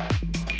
Yeah.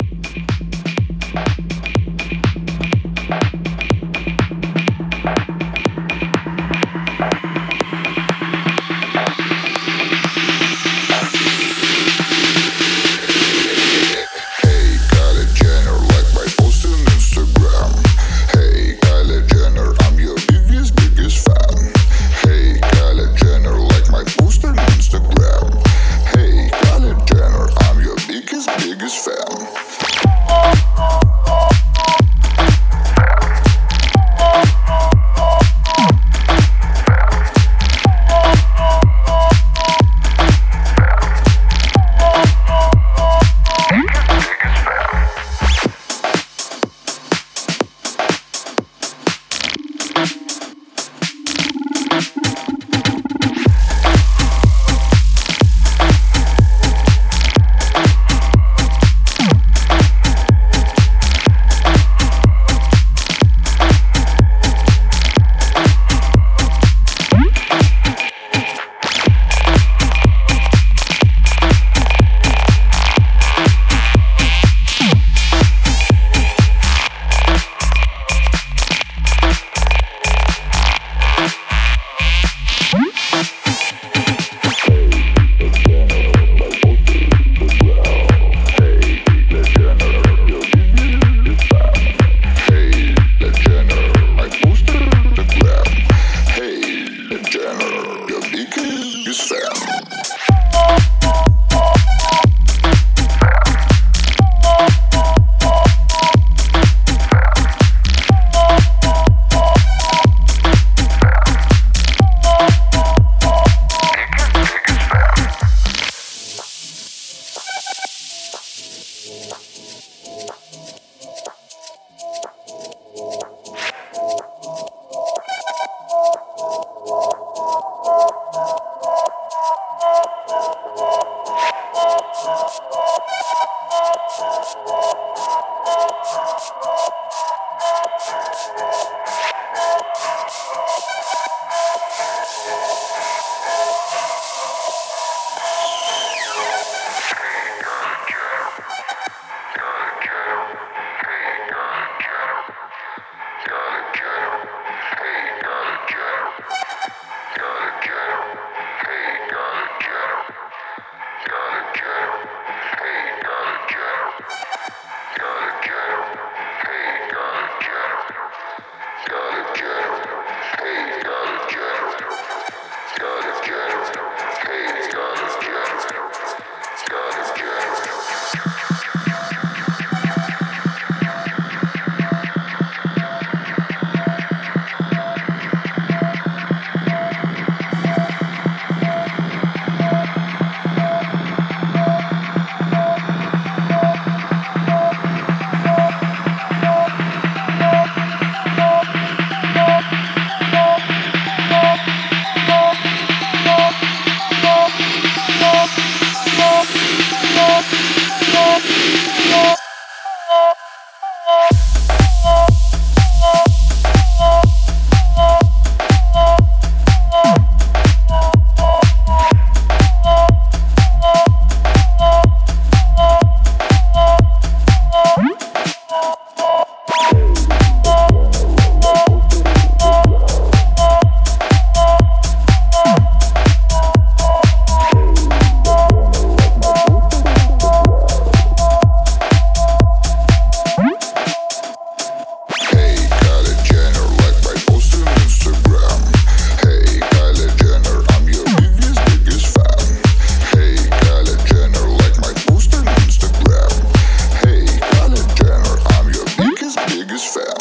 Oh. fair